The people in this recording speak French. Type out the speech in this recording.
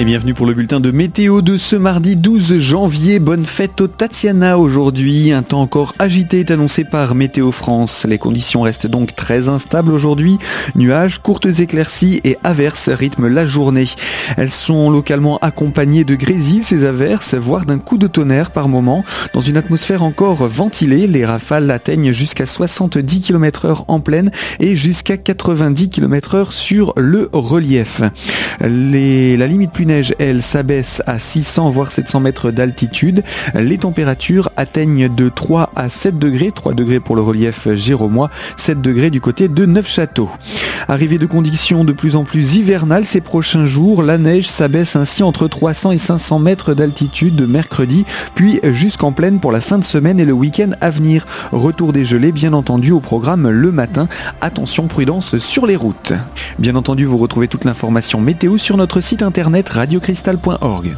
Et bienvenue pour le bulletin de météo de ce mardi 12 janvier. Bonne fête au Tatiana aujourd'hui. Un temps encore agité est annoncé par Météo France. Les conditions restent donc très instables aujourd'hui. Nuages, courtes éclaircies et averses rythment la journée. Elles sont localement accompagnées de grésil, ces averses, voire d'un coup de tonnerre par moment. Dans une atmosphère encore ventilée, les rafales atteignent jusqu'à 70 km heure en pleine et jusqu'à 90 km heure sur le relief. La limite plus neige, elle, s'abaisse à 600 voire 700 mètres d'altitude. Les températures atteignent de 3 à 7 degrés, 3 degrés pour le relief géromois, 7 degrés du côté de Neufchâteau. Arrivée de conditions de plus en plus hivernales ces prochains jours, la neige s'abaisse ainsi entre 300 et 500 mètres d'altitude mercredi, puis jusqu'en pleine pour la fin de semaine et le week-end à venir. Retour des gelées bien entendu au programme le matin. Attention prudence sur les routes. Bien entendu, vous retrouvez toute l'information météo sur notre site internet radiocristal.org.